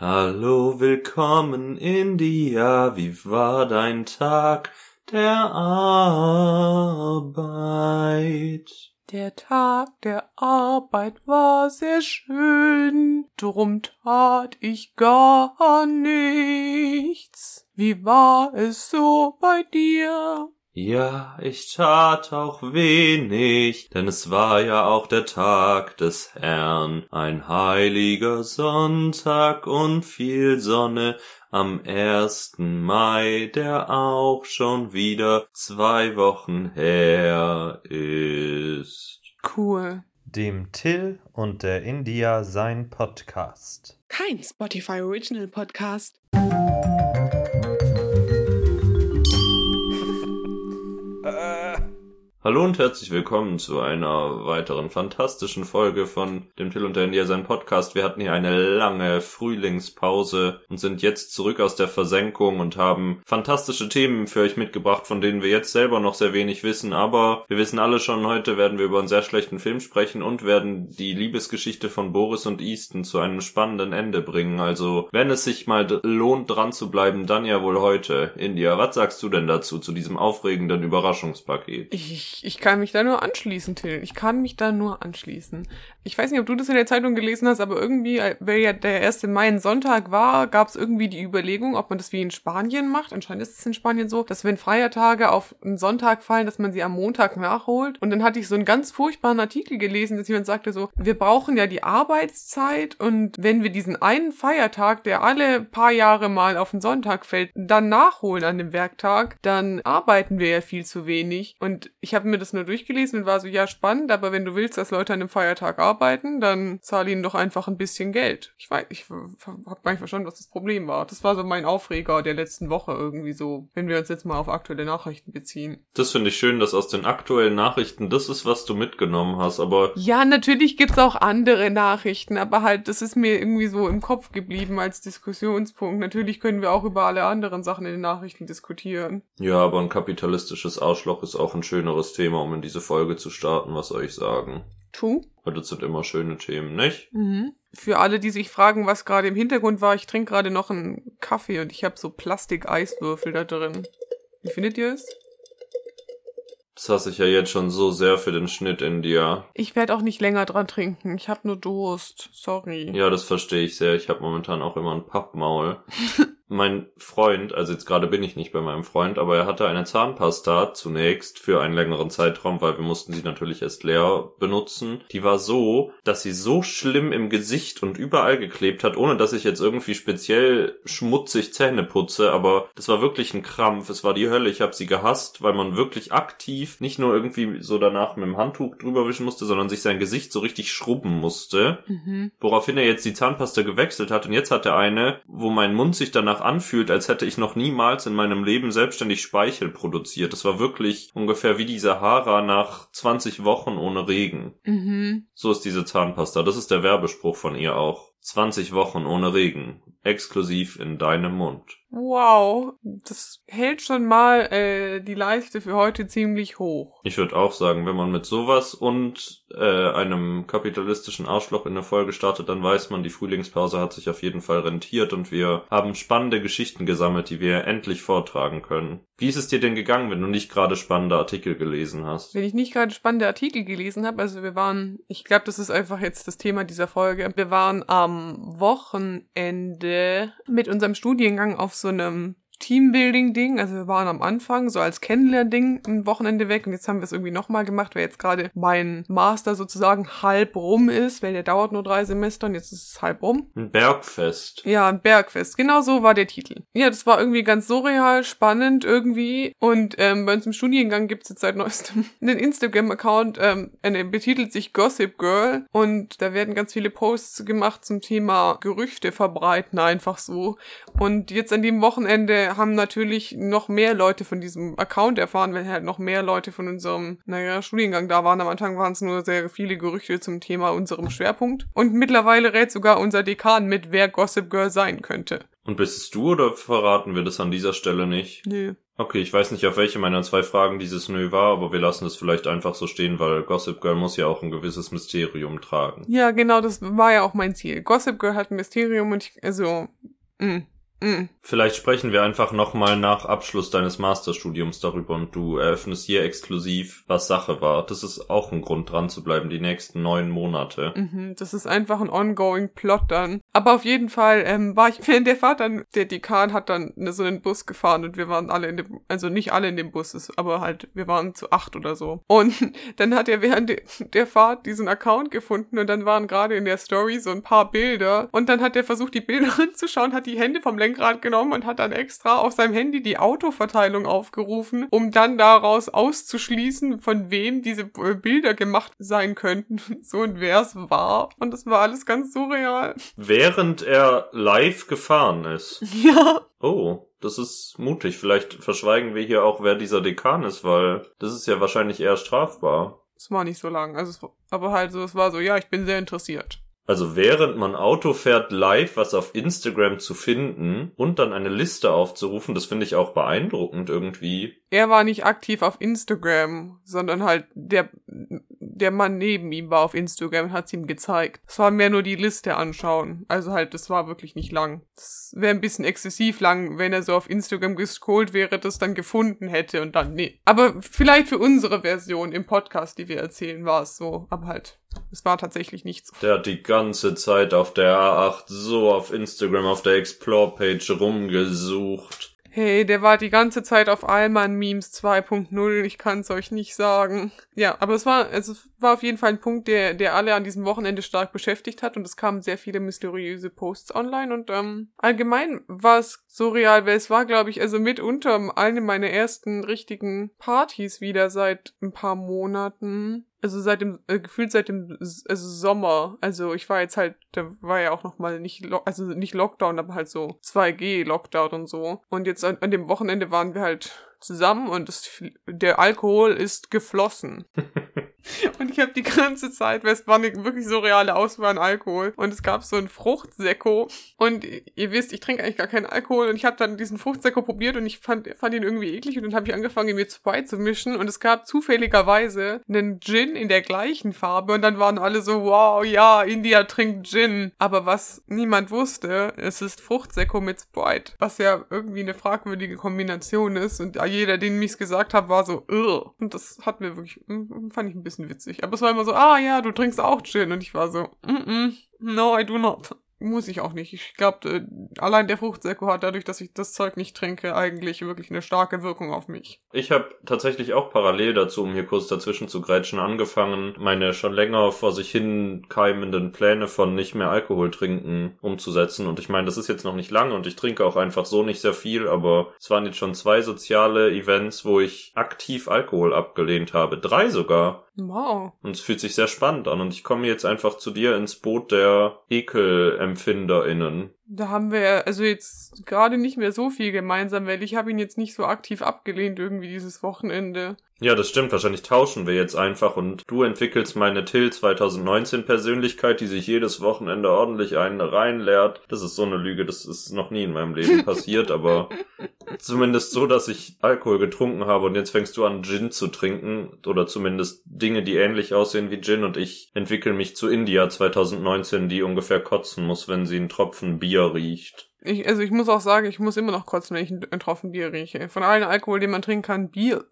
Hallo, willkommen India, wie war dein Tag der Arbeit? Der Tag der Arbeit war sehr schön, drum tat ich gar nichts. Wie war es so bei dir? Ja, ich tat auch wenig, denn es war ja auch der Tag des Herrn, ein heiliger Sonntag und viel Sonne am ersten Mai, der auch schon wieder zwei Wochen her ist. Cool. Dem Till und der India sein Podcast. Kein Spotify Original Podcast. Hallo und herzlich willkommen zu einer weiteren fantastischen Folge von dem Till und der India sein Podcast. Wir hatten hier eine lange Frühlingspause und sind jetzt zurück aus der Versenkung und haben fantastische Themen für euch mitgebracht, von denen wir jetzt selber noch sehr wenig wissen. Aber wir wissen alle schon, heute werden wir über einen sehr schlechten Film sprechen und werden die Liebesgeschichte von Boris und Easton zu einem spannenden Ende bringen. Also, wenn es sich mal lohnt, dran zu bleiben, dann ja wohl heute. India, was sagst du denn dazu, zu diesem aufregenden Überraschungspaket? Ich ich, kann mich da nur anschließen, Till. Ich kann mich da nur anschließen. Ich weiß nicht, ob du das in der Zeitung gelesen hast, aber irgendwie, äh, weil ja der 1. Mai ein Sonntag war, gab es irgendwie die Überlegung, ob man das wie in Spanien macht. Anscheinend ist es in Spanien so, dass wenn Feiertage auf einen Sonntag fallen, dass man sie am Montag nachholt. Und dann hatte ich so einen ganz furchtbaren Artikel gelesen, dass jemand sagte so, wir brauchen ja die Arbeitszeit und wenn wir diesen einen Feiertag, der alle paar Jahre mal auf den Sonntag fällt, dann nachholen an dem Werktag, dann arbeiten wir ja viel zu wenig. Und ich habe mir das nur durchgelesen und war so, ja, spannend, aber wenn du willst, dass Leute an einem Feiertag arbeiten, dann zahl ihnen doch einfach ein bisschen Geld. Ich weiß, ich habe gar nicht verstanden, was das Problem war. Das war so mein Aufreger der letzten Woche irgendwie so, wenn wir uns jetzt mal auf aktuelle Nachrichten beziehen. Das finde ich schön, dass aus den aktuellen Nachrichten das ist, was du mitgenommen hast, aber... Ja, natürlich gibt's auch andere Nachrichten, aber halt, das ist mir irgendwie so im Kopf geblieben als Diskussionspunkt. Natürlich können wir auch über alle anderen Sachen in den Nachrichten diskutieren. Ja, aber ein kapitalistisches Arschloch ist auch ein schöneres Thema, um in diese Folge zu starten, was soll ich sagen? Tu. Weil das sind immer schöne Themen, nicht? Mhm. Für alle, die sich fragen, was gerade im Hintergrund war, ich trinke gerade noch einen Kaffee und ich habe so Plastik-Eiswürfel da drin. Wie findet ihr es? Das hasse ich ja jetzt schon so sehr für den Schnitt in dir. Ich werde auch nicht länger dran trinken. Ich habe nur Durst. Sorry. Ja, das verstehe ich sehr. Ich habe momentan auch immer ein Pappmaul. mein Freund, also jetzt gerade bin ich nicht bei meinem Freund, aber er hatte eine Zahnpasta zunächst für einen längeren Zeitraum, weil wir mussten sie natürlich erst leer benutzen. Die war so, dass sie so schlimm im Gesicht und überall geklebt hat, ohne dass ich jetzt irgendwie speziell schmutzig Zähne putze, aber das war wirklich ein Krampf. Es war die Hölle. Ich habe sie gehasst, weil man wirklich aktiv nicht nur irgendwie so danach mit dem Handtuch drüber wischen musste, sondern sich sein Gesicht so richtig schrubben musste. Mhm. Woraufhin er jetzt die Zahnpasta gewechselt hat und jetzt hat er eine, wo mein Mund sich danach danach anfühlt, als hätte ich noch niemals in meinem Leben selbstständig Speichel produziert. Das war wirklich ungefähr wie die Sahara nach 20 Wochen ohne Regen. Mhm. So ist diese Zahnpasta. Das ist der Werbespruch von ihr auch. 20 Wochen ohne Regen. Exklusiv in deinem Mund. Wow, das hält schon mal äh, die Leiste für heute ziemlich hoch. Ich würde auch sagen, wenn man mit sowas und äh, einem kapitalistischen Arschloch in der Folge startet, dann weiß man, die Frühlingspause hat sich auf jeden Fall rentiert und wir haben spannende Geschichten gesammelt, die wir endlich vortragen können. Wie ist es dir denn gegangen, wenn du nicht gerade spannende Artikel gelesen hast? Wenn ich nicht gerade spannende Artikel gelesen habe, also wir waren, ich glaube, das ist einfach jetzt das Thema dieser Folge. Wir waren am Wochenende mit unserem Studiengang auf so einem Teambuilding-Ding. Also wir waren am Anfang so als Kennenlern-Ding ein Wochenende weg und jetzt haben wir es irgendwie nochmal gemacht, weil jetzt gerade mein Master sozusagen halb rum ist, weil der dauert nur drei Semester und jetzt ist es halb rum. Ein Bergfest. Ja, ein Bergfest. Genau so war der Titel. Ja, das war irgendwie ganz surreal, spannend irgendwie und ähm, bei uns im Studiengang gibt es jetzt seit neuestem einen Instagram-Account, ähm, er betitelt sich Gossip Girl und da werden ganz viele Posts gemacht zum Thema Gerüchte verbreiten einfach so und jetzt an dem Wochenende haben natürlich noch mehr Leute von diesem Account erfahren, weil halt noch mehr Leute von unserem, naja, Studiengang da waren. Am Anfang waren es nur sehr viele Gerüchte zum Thema unserem Schwerpunkt. Und mittlerweile rät sogar unser Dekan mit, wer Gossip Girl sein könnte. Und bist es du oder verraten wir das an dieser Stelle nicht? Nö. Okay, ich weiß nicht, auf welche meiner zwei Fragen dieses Nö war, aber wir lassen es vielleicht einfach so stehen, weil Gossip Girl muss ja auch ein gewisses Mysterium tragen. Ja, genau, das war ja auch mein Ziel. Gossip Girl hat ein Mysterium und ich, also, mh, mh. Vielleicht sprechen wir einfach nochmal nach Abschluss deines Masterstudiums darüber und du eröffnest hier exklusiv, was Sache war. Das ist auch ein Grund dran zu bleiben, die nächsten neun Monate. Mhm, das ist einfach ein ongoing Plot dann. Aber auf jeden Fall ähm, war ich während der Fahrt dann, der Dekan hat dann ne, so einen Bus gefahren und wir waren alle in dem, also nicht alle in dem Bus, aber halt, wir waren zu acht oder so. Und dann hat er während de- der Fahrt diesen Account gefunden und dann waren gerade in der Story so ein paar Bilder und dann hat er versucht, die Bilder anzuschauen, hat die Hände vom Lenkrad genommen und hat dann extra auf seinem Handy die Autoverteilung aufgerufen, um dann daraus auszuschließen, von wem diese äh, Bilder gemacht sein könnten. So und wer es war. Und das war alles ganz surreal. Während er live gefahren ist. Ja. Oh, das ist mutig. Vielleicht verschweigen wir hier auch, wer dieser Dekan ist, weil das ist ja wahrscheinlich eher strafbar. Es war nicht so lang. Also es, aber halt so, es war so, ja, ich bin sehr interessiert. Also während man Auto fährt, live was auf Instagram zu finden und dann eine Liste aufzurufen, das finde ich auch beeindruckend irgendwie. Er war nicht aktiv auf Instagram, sondern halt der, der Mann neben ihm war auf Instagram und hat es ihm gezeigt. Es war mehr nur die Liste anschauen. Also halt, das war wirklich nicht lang. Das wäre ein bisschen exzessiv lang, wenn er so auf Instagram gescrollt wäre, das dann gefunden hätte und dann, nee. Aber vielleicht für unsere Version im Podcast, die wir erzählen, war es so. Aber halt, es war tatsächlich nichts. Der hat die ganze Zeit auf der A8 so auf Instagram auf der Explore-Page rumgesucht. Hey, der war die ganze Zeit auf Allman Memes 2.0, ich kann's euch nicht sagen. Ja, aber es war, es war auf jeden Fall ein Punkt, der, der alle an diesem Wochenende stark beschäftigt hat und es kamen sehr viele mysteriöse Posts online und ähm, allgemein war es surreal, weil es war, glaube ich, also mitunter eine meiner ersten richtigen Partys wieder seit ein paar Monaten. Also seit dem, äh, gefühlt seit dem also Sommer. Also ich war jetzt halt, da war ja auch noch mal nicht, also nicht Lockdown, aber halt so 2G Lockdown und so. Und jetzt an, an dem Wochenende waren wir halt zusammen und es, der Alkohol ist geflossen. Und ich habe die ganze Zeit, weil es war eine wirklich so reale Auswahl an Alkohol. Und es gab so einen Fruchtsäcko. Und ihr wisst, ich trinke eigentlich gar keinen Alkohol. Und ich habe dann diesen Fruchtsäcko probiert und ich fand, fand ihn irgendwie eklig. Und dann habe ich angefangen, ihn mir zu beizumischen. Und es gab zufälligerweise einen Gin in der gleichen Farbe. Und dann waren alle so, wow, ja, India trinkt Gin. Aber was niemand wusste, es ist Fruchtsäcko mit Sprite. Was ja irgendwie eine fragwürdige Kombination ist. Und jeder, den mich's gesagt hat, war so, Ugh. Und das hat mir wirklich, fand ich ein bisschen witzig. Aber es war immer so, ah ja, du trinkst auch Gin. Und ich war so, mm, -mm, no, I do not. Muss ich auch nicht. Ich glaube, äh, allein der Fruchtsäcko hat dadurch, dass ich das Zeug nicht trinke, eigentlich wirklich eine starke Wirkung auf mich. Ich habe tatsächlich auch parallel dazu, um hier kurz dazwischen zu grätschen, angefangen, meine schon länger vor sich hin keimenden Pläne von nicht mehr Alkohol trinken umzusetzen. Und ich meine, das ist jetzt noch nicht lange und ich trinke auch einfach so nicht sehr viel, aber es waren jetzt schon zwei soziale Events, wo ich aktiv Alkohol abgelehnt habe. Drei sogar. Wow. Und es fühlt sich sehr spannend an. Und ich komme jetzt einfach zu dir ins Boot der EkelempfinderInnen. Da haben wir also jetzt gerade nicht mehr so viel gemeinsam, weil ich habe ihn jetzt nicht so aktiv abgelehnt irgendwie dieses Wochenende. Ja, das stimmt. Wahrscheinlich tauschen wir jetzt einfach und du entwickelst meine Till 2019 Persönlichkeit, die sich jedes Wochenende ordentlich einen reinleert. Das ist so eine Lüge, das ist noch nie in meinem Leben passiert, aber zumindest so, dass ich Alkohol getrunken habe und jetzt fängst du an Gin zu trinken oder zumindest Dinge, die ähnlich aussehen wie Gin und ich entwickle mich zu India 2019, die ungefähr kotzen muss, wenn sie einen Tropfen Bier riecht. Ich, also ich muss auch sagen, ich muss immer noch kotzen, wenn ich einen Tropfen Bier rieche. Von allen Alkohol, den man trinken kann, Bier.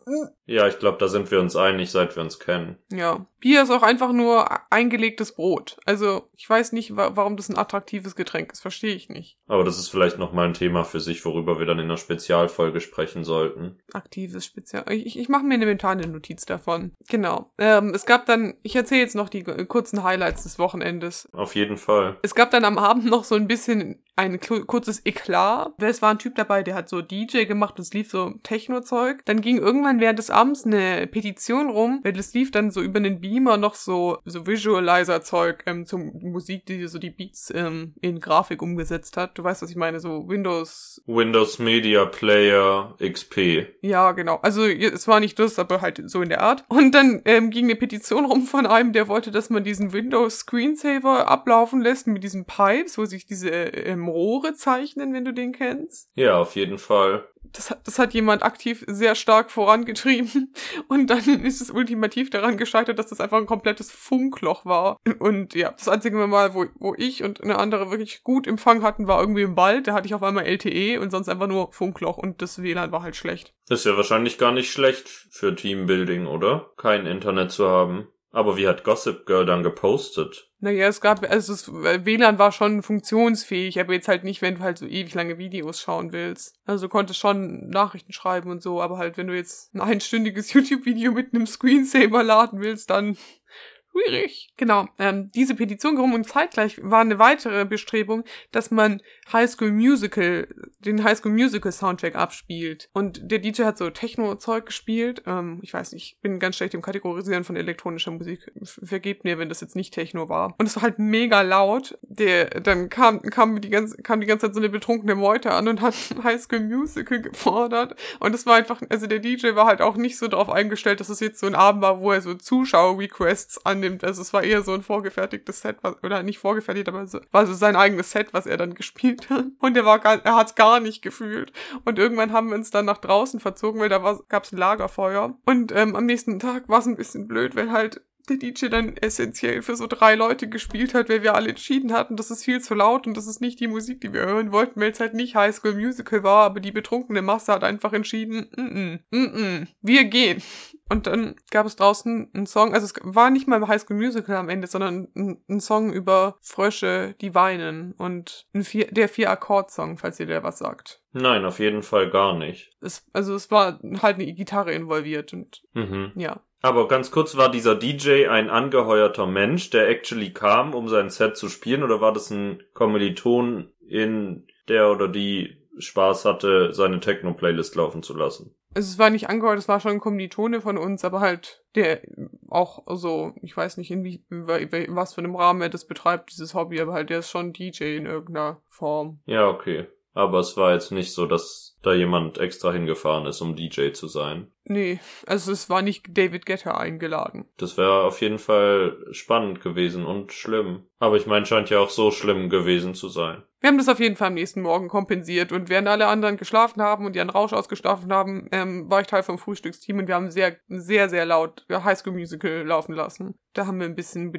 Ja, ich glaube, da sind wir uns einig, seit wir uns kennen. Ja. Bier ist auch einfach nur eingelegtes Brot. Also ich weiß nicht, wa warum das ein attraktives Getränk ist. Verstehe ich nicht. Aber das ist vielleicht nochmal ein Thema für sich, worüber wir dann in einer Spezialfolge sprechen sollten. Aktives Spezial. Ich, ich mache mir eine mentale Notiz davon. Genau. Ähm, es gab dann, ich erzähle jetzt noch die kurzen Highlights des Wochenendes. Auf jeden Fall. Es gab dann am Abend noch so ein bisschen ein kurzes Eklat. Es war ein Typ dabei, der hat so DJ gemacht und es lief so Techno-Zeug. Dann ging irgendwann während des Abends eine Petition rum, weil es lief dann so über den Beamer noch so, so Visualizer-Zeug ähm, zum Musik, die so die Beats ähm, in Grafik umgesetzt hat. Du weißt, was ich meine, so Windows. Windows Media Player XP. Ja, genau. Also es war nicht das, aber halt so in der Art. Und dann ähm, ging eine Petition rum von einem, der wollte, dass man diesen Windows Screensaver ablaufen lässt mit diesen Pipes, wo sich diese ähm, Rohre zeichnen, wenn du den kennst. Ja, auf jeden Fall. das, hat- das hat jemand aktiv sehr stark vorangetrieben. Und dann ist es ultimativ daran gescheitert, dass das einfach ein komplettes Funkloch war. Und ja, das einzige Mal, wo, wo ich und eine andere wirklich gut Empfang hatten, war irgendwie im Wald. Da hatte ich auf einmal LTE und sonst einfach nur Funkloch und das WLAN war halt schlecht. Ist ja wahrscheinlich gar nicht schlecht für Teambuilding, oder? Kein Internet zu haben. Aber wie hat Gossip Girl dann gepostet? Naja, es gab, also das WLAN war schon funktionsfähig, aber jetzt halt nicht, wenn du halt so ewig lange Videos schauen willst. Also du konntest schon Nachrichten schreiben und so, aber halt, wenn du jetzt ein einstündiges YouTube-Video mit einem Screensaver laden willst, dann schwierig. Genau, ähm, diese Petition gerum und zeitgleich war eine weitere Bestrebung, dass man High School Musical, den High School Musical Soundtrack abspielt. Und der DJ hat so Techno-Zeug gespielt. Ähm, ich weiß nicht, ich bin ganz schlecht im Kategorisieren von elektronischer Musik. Vergebt mir, wenn das jetzt nicht Techno war. Und es war halt mega laut. Der, dann kam, kam die ganze, kam die ganze Zeit so eine betrunkene Meute an und hat High School Musical gefordert. Und es war einfach, also der DJ war halt auch nicht so darauf eingestellt, dass es jetzt so ein Abend war, wo er so Zuschauer-Requests annimmt. Also es war eher so ein vorgefertigtes Set, was, oder nicht vorgefertigt, aber so, war so sein eigenes Set, was er dann gespielt hat. Und er war gar, er hat's gar nicht gefühlt. Und irgendwann haben wir uns dann nach draußen verzogen, weil da war, gab's ein Lagerfeuer. Und ähm, am nächsten Tag war es ein bisschen blöd, weil halt der DJ dann essentiell für so drei Leute gespielt hat, weil wir alle entschieden hatten, das ist viel zu laut und das ist nicht die Musik, die wir hören wollten, weil es halt nicht High School Musical war, aber die betrunkene Masse hat einfach entschieden, mm -mm, mm -mm, wir gehen. Und dann gab es draußen einen Song, also es war nicht mal High School Musical am Ende, sondern ein, ein Song über Frösche, die weinen und ein vier, der Vier-Akkord-Song, falls ihr der was sagt. Nein, auf jeden Fall gar nicht. Es, also es war halt eine Gitarre involviert und Mhm. ja. Aber ganz kurz, war dieser DJ ein angeheuerter Mensch, der actually kam, um sein Set zu spielen, oder war das ein Kommiliton, in der oder die Spaß hatte, seine Techno-Playlist laufen zu lassen? Also es war nicht angehört, es war schon ein Kommilitone von uns, aber halt der auch so, ich weiß nicht, in, wie, in was für einem Rahmen er das betreibt, dieses Hobby, aber halt der ist schon DJ in irgendeiner Form. Ja, okay. Aber es war jetzt nicht so, dass da jemand extra hingefahren ist, um DJ zu sein. Nee, also es war nicht David Guetta eingeladen. Das wäre auf jeden Fall spannend gewesen und schlimm. Aber ich meine, scheint ja auch so schlimm gewesen zu sein. Wir haben das auf jeden Fall am nächsten Morgen kompensiert und während alle anderen geschlafen haben und ihren Rausch ausgeschlafen haben, ähm, war ich Teil vom Frühstücksteam und wir haben sehr, sehr, sehr laut High School Musical laufen lassen. Da haben wir ein bisschen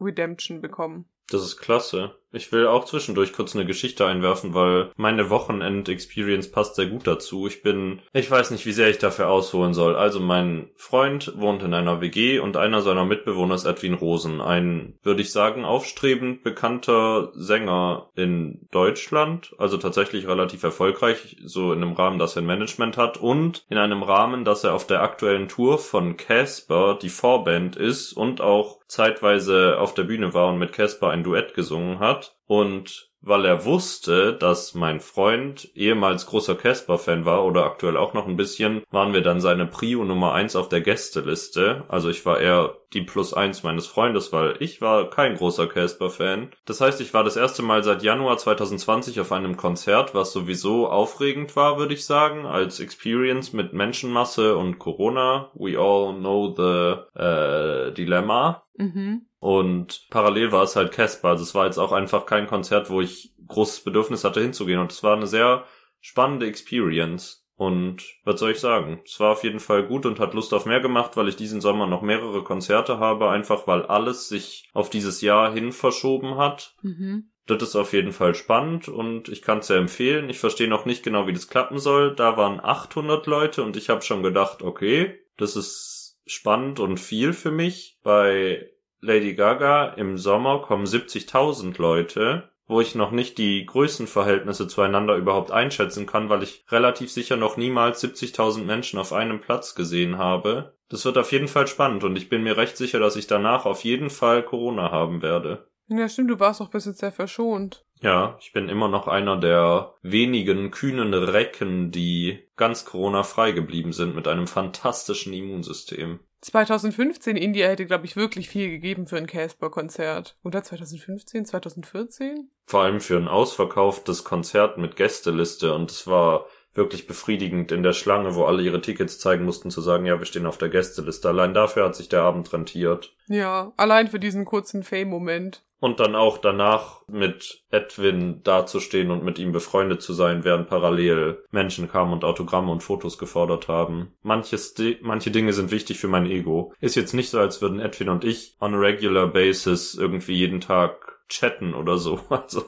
Redemption bekommen. Das ist klasse. Ich will auch zwischendurch kurz eine Geschichte einwerfen, weil meine Wochenend-Experience passt sehr gut dazu. Ich bin, ich weiß nicht, wie sehr ich dafür ausholen soll. Also mein Freund wohnt in einer WG und einer seiner Mitbewohner ist Edwin Rosen, ein, würde ich sagen, aufstrebend bekannter Sänger in Deutschland, also tatsächlich relativ erfolgreich, so in einem Rahmen, dass er ein Management hat und in einem Rahmen, dass er auf der aktuellen Tour von Casper die Vorband ist und auch zeitweise auf der Bühne war und mit Casper ein Duett gesungen hat. Und weil er wusste, dass mein Freund ehemals großer Casper-Fan war oder aktuell auch noch ein bisschen, waren wir dann seine Prio Nummer eins auf der Gästeliste. Also ich war eher die Plus eins meines Freundes, weil ich war kein großer Casper-Fan. Das heißt, ich war das erste Mal seit Januar 2020 auf einem Konzert, was sowieso aufregend war, würde ich sagen, als Experience mit Menschenmasse und Corona. We all know the äh, Dilemma. Mhm. Und parallel war es halt Casper. Also es war jetzt auch einfach kein Konzert, wo ich großes Bedürfnis hatte hinzugehen. Und es war eine sehr spannende Experience. Und was soll ich sagen? Es war auf jeden Fall gut und hat Lust auf mehr gemacht, weil ich diesen Sommer noch mehrere Konzerte habe, einfach weil alles sich auf dieses Jahr hin verschoben hat. Mhm. Das ist auf jeden Fall spannend und ich kann es sehr empfehlen. Ich verstehe noch nicht genau, wie das klappen soll. Da waren 800 Leute und ich habe schon gedacht, okay, das ist spannend und viel für mich. Bei Lady Gaga im Sommer kommen 70.000 Leute, wo ich noch nicht die Größenverhältnisse zueinander überhaupt einschätzen kann, weil ich relativ sicher noch niemals 70.000 Menschen auf einem Platz gesehen habe. Das wird auf jeden Fall spannend und ich bin mir recht sicher, dass ich danach auf jeden Fall Corona haben werde. Ja, stimmt, du warst auch bis jetzt sehr verschont. Ja, ich bin immer noch einer der wenigen kühnen Recken, die ganz Corona-frei geblieben sind mit einem fantastischen Immunsystem. 2015 India hätte, glaube ich, wirklich viel gegeben für ein Casper-Konzert. Oder 2015, 2014? Vor allem für ein ausverkauftes Konzert mit Gästeliste und es war wirklich befriedigend in der Schlange, wo alle ihre Tickets zeigen mussten, zu sagen, ja, wir stehen auf der Gästeliste. Allein dafür hat sich der Abend rentiert. Ja, allein für diesen kurzen Fame-Moment. Und dann auch danach mit Edwin dazustehen und mit ihm befreundet zu sein, während parallel Menschen kamen und Autogramme und Fotos gefordert haben. Manches, manche Dinge sind wichtig für mein Ego. Ist jetzt nicht so, als würden Edwin und ich on a regular basis irgendwie jeden Tag chatten oder so. Also,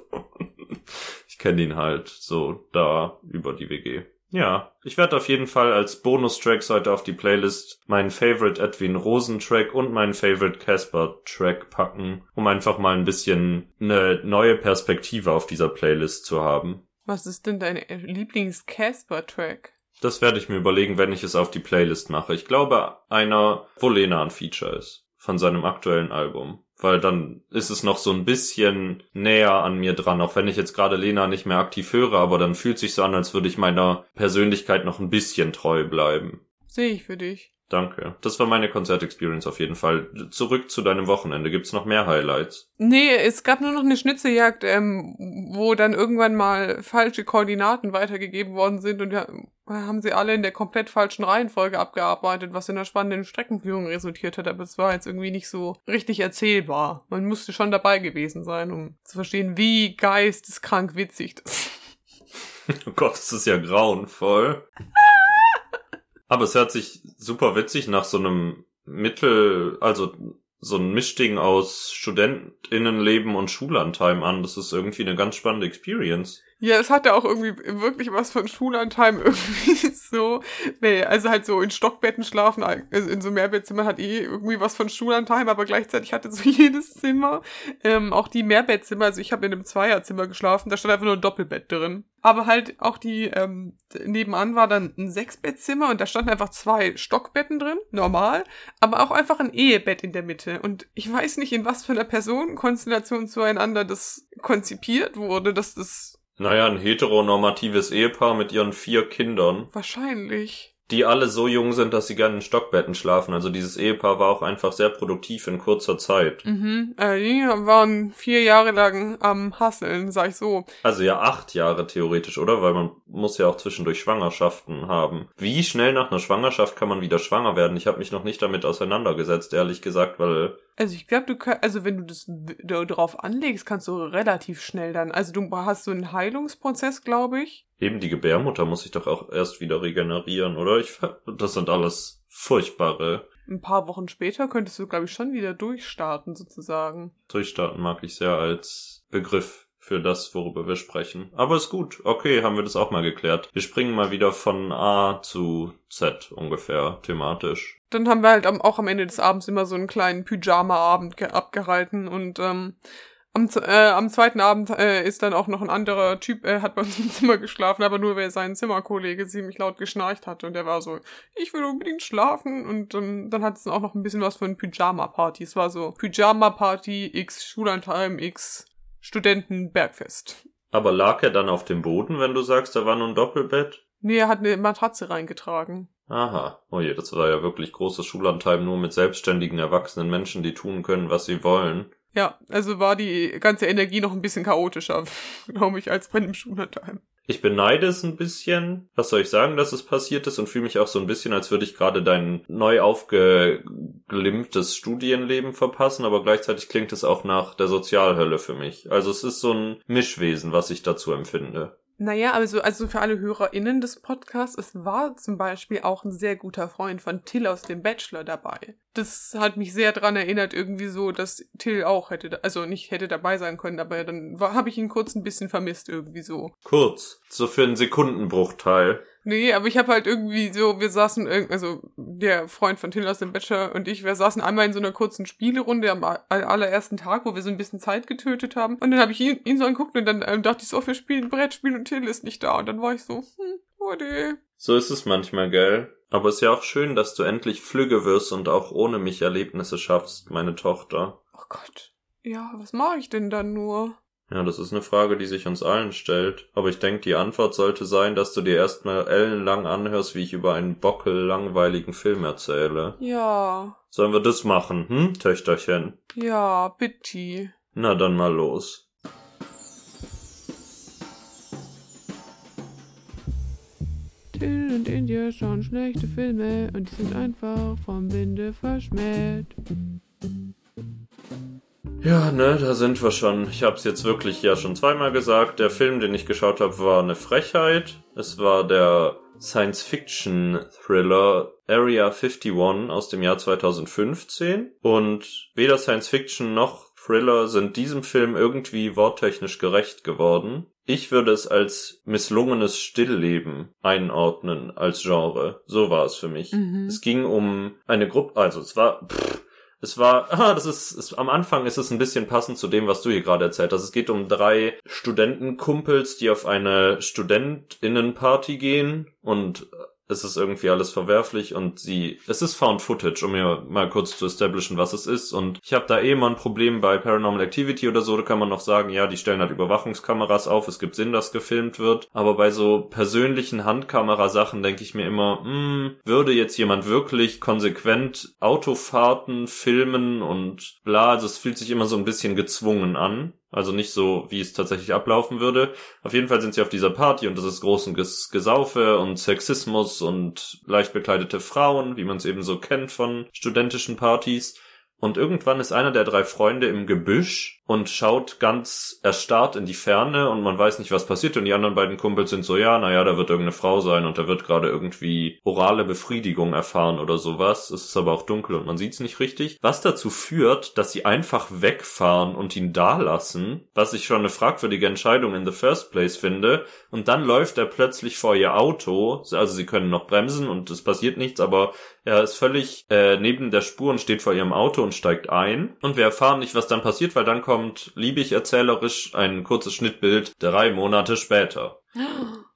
ich kenne ihn halt so da über die WG. Ja, ich werde auf jeden Fall als Bonustracks heute auf die Playlist meinen Favorite Edwin Rosen Track und meinen Favorite Casper Track packen, um einfach mal ein bisschen eine neue Perspektive auf dieser Playlist zu haben. Was ist denn dein Lieblings-Casper Track? Das werde ich mir überlegen, wenn ich es auf die Playlist mache. Ich glaube, einer, wo Lena ein Feature ist. Von seinem aktuellen Album weil dann ist es noch so ein bisschen näher an mir dran, auch wenn ich jetzt gerade Lena nicht mehr aktiv höre, aber dann fühlt sich so an, als würde ich meiner Persönlichkeit noch ein bisschen treu bleiben. Sehe ich für dich. Danke. Das war meine Konzertexperience auf jeden Fall. Zurück zu deinem Wochenende. Gibt's noch mehr Highlights? Nee, es gab nur noch eine Schnitzeljagd, ähm, wo dann irgendwann mal falsche Koordinaten weitergegeben worden sind und ja, haben sie alle in der komplett falschen Reihenfolge abgearbeitet, was in einer spannenden Streckenführung resultiert hat, aber es war jetzt irgendwie nicht so richtig erzählbar. Man musste schon dabei gewesen sein, um zu verstehen, wie geisteskrank witzig das Oh Gott, das ist ja grauenvoll. Aber es hört sich super witzig nach so einem Mittel, also so ein Mischding aus Studentinnenleben und Schulantime an. Das ist irgendwie eine ganz spannende Experience. Ja, es hatte auch irgendwie wirklich was von Schulantime irgendwie so. Nee, also halt so in Stockbetten schlafen, also in so Mehrbettzimmern hat eh irgendwie was von Schulantime, aber gleichzeitig hatte so jedes Zimmer, ähm, auch die Mehrbettzimmer, also ich habe in einem Zweierzimmer geschlafen, da stand einfach nur ein Doppelbett drin. Aber halt auch die, ähm, nebenan war dann ein Sechsbettzimmer und da standen einfach zwei Stockbetten drin, normal, aber auch einfach ein Ehebett in der Mitte. Und ich weiß nicht, in was für einer Personenkonstellation zueinander das konzipiert wurde, dass das naja, ein heteronormatives Ehepaar mit ihren vier Kindern. Wahrscheinlich die alle so jung sind, dass sie gerne in Stockbetten schlafen. Also dieses Ehepaar war auch einfach sehr produktiv in kurzer Zeit. Mhm. Äh, die waren vier Jahre lang am Hasseln, sag ich so. Also ja, acht Jahre theoretisch, oder? Weil man muss ja auch zwischendurch Schwangerschaften haben. Wie schnell nach einer Schwangerschaft kann man wieder schwanger werden? Ich habe mich noch nicht damit auseinandergesetzt, ehrlich gesagt, weil also ich glaube, du kannst, also wenn du das darauf anlegst, kannst du relativ schnell dann. Also du hast so einen Heilungsprozess, glaube ich. Eben die Gebärmutter muss sich doch auch erst wieder regenerieren, oder? Ich, das sind alles furchtbare. Ein paar Wochen später könntest du, glaube ich, schon wieder durchstarten, sozusagen. Durchstarten mag ich sehr als Begriff für das, worüber wir sprechen. Aber ist gut. Okay, haben wir das auch mal geklärt. Wir springen mal wieder von A zu Z ungefähr thematisch. Dann haben wir halt auch am Ende des Abends immer so einen kleinen Pyjama-Abend abgehalten und ähm, am, äh, am zweiten Abend äh, ist dann auch noch ein anderer Typ, äh, hat bei uns im Zimmer geschlafen, aber nur weil sein Zimmerkollege ziemlich laut geschnarcht hatte und der war so, ich will unbedingt schlafen und ähm, dann hat es auch noch ein bisschen was von Pyjama-Party. Es war so Pyjama-Party x Schulantime x Studentenbergfest. Aber lag er dann auf dem Boden, wenn du sagst, da war nur ein Doppelbett? Nee, er hat eine Matratze reingetragen. Aha. Oh je, das war ja wirklich großes Schulantime nur mit selbstständigen erwachsenen Menschen, die tun können, was sie wollen. Ja, also war die ganze Energie noch ein bisschen chaotischer, glaube ich, als bei dem Schulantime. Ich beneide es ein bisschen, was soll ich sagen, dass es passiert ist und fühle mich auch so ein bisschen, als würde ich gerade dein neu aufgeglimmtes Studienleben verpassen, aber gleichzeitig klingt es auch nach der Sozialhölle für mich. Also es ist so ein Mischwesen, was ich dazu empfinde. Naja, also, also für alle HörerInnen des Podcasts, es war zum Beispiel auch ein sehr guter Freund von Till aus dem Bachelor dabei. Das hat mich sehr dran erinnert, irgendwie so, dass Till auch hätte, also nicht hätte dabei sein können, aber dann habe ich ihn kurz ein bisschen vermisst, irgendwie so. Kurz, so für einen Sekundenbruchteil. Nee, aber ich habe halt irgendwie so, wir saßen, also der Freund von Till aus dem Bachelor und ich, wir saßen einmal in so einer kurzen Spielerunde am allerersten Tag, wo wir so ein bisschen Zeit getötet haben. Und dann habe ich ihn, ihn so angeguckt und dann ähm, dachte ich so, wir spielen Brettspiel und Till ist nicht da. Und dann war ich so, hm, oh nee. So ist es manchmal, gell? Aber es ist ja auch schön, dass du endlich flügge wirst und auch ohne mich Erlebnisse schaffst, meine Tochter. Oh Gott. Ja, was mache ich denn dann nur? Ja, das ist eine Frage, die sich uns allen stellt. Aber ich denke, die Antwort sollte sein, dass du dir erstmal ellenlang anhörst, wie ich über einen bockel langweiligen Film erzähle. Ja. Sollen wir das machen, hm, Töchterchen? Ja, bitte. Na dann mal los. Till und India schauen schlechte Filme und die sind einfach vom Winde verschmäht. Ja, ne, da sind wir schon. Ich habe es jetzt wirklich ja schon zweimal gesagt. Der Film, den ich geschaut habe, war eine Frechheit. Es war der Science-Fiction-Thriller Area 51 aus dem Jahr 2015. Und weder Science-Fiction noch Thriller sind diesem Film irgendwie worttechnisch gerecht geworden. Ich würde es als misslungenes Stillleben einordnen als Genre. So war es für mich. Mhm. Es ging um eine Gruppe, also es war, pff, es war, ah, das ist, es, am Anfang ist es ein bisschen passend zu dem, was du hier gerade erzählt hast. Es geht um drei Studentenkumpels, die auf eine Studentinnenparty gehen und es ist irgendwie alles verwerflich und sie, es ist Found Footage, um mir mal kurz zu establishen, was es ist. Und ich habe da eh mal ein Problem bei Paranormal Activity oder so, da kann man noch sagen, ja, die stellen halt Überwachungskameras auf, es gibt Sinn, dass gefilmt wird. Aber bei so persönlichen Handkamerasachen denke ich mir immer, hm, würde jetzt jemand wirklich konsequent Autofahrten filmen und bla, also es fühlt sich immer so ein bisschen gezwungen an. Also nicht so, wie es tatsächlich ablaufen würde. Auf jeden Fall sind sie auf dieser Party und das ist großen Ges Gesaufe und Sexismus und leicht bekleidete Frauen, wie man es eben so kennt von studentischen Partys. Und irgendwann ist einer der drei Freunde im Gebüsch und schaut ganz erstarrt in die Ferne und man weiß nicht, was passiert. Und die anderen beiden Kumpels sind so, ja, naja, da wird irgendeine Frau sein und da wird gerade irgendwie orale Befriedigung erfahren oder sowas. Es ist aber auch dunkel und man sieht es nicht richtig. Was dazu führt, dass sie einfach wegfahren und ihn da lassen, was ich schon eine fragwürdige Entscheidung in the first place finde. Und dann läuft er plötzlich vor ihr Auto. Also sie können noch bremsen und es passiert nichts, aber er ist völlig äh, neben der Spur und steht vor ihrem Auto und steigt ein. Und wir erfahren nicht, was dann passiert, weil dann kommt liebig erzählerisch ein kurzes Schnittbild drei Monate später.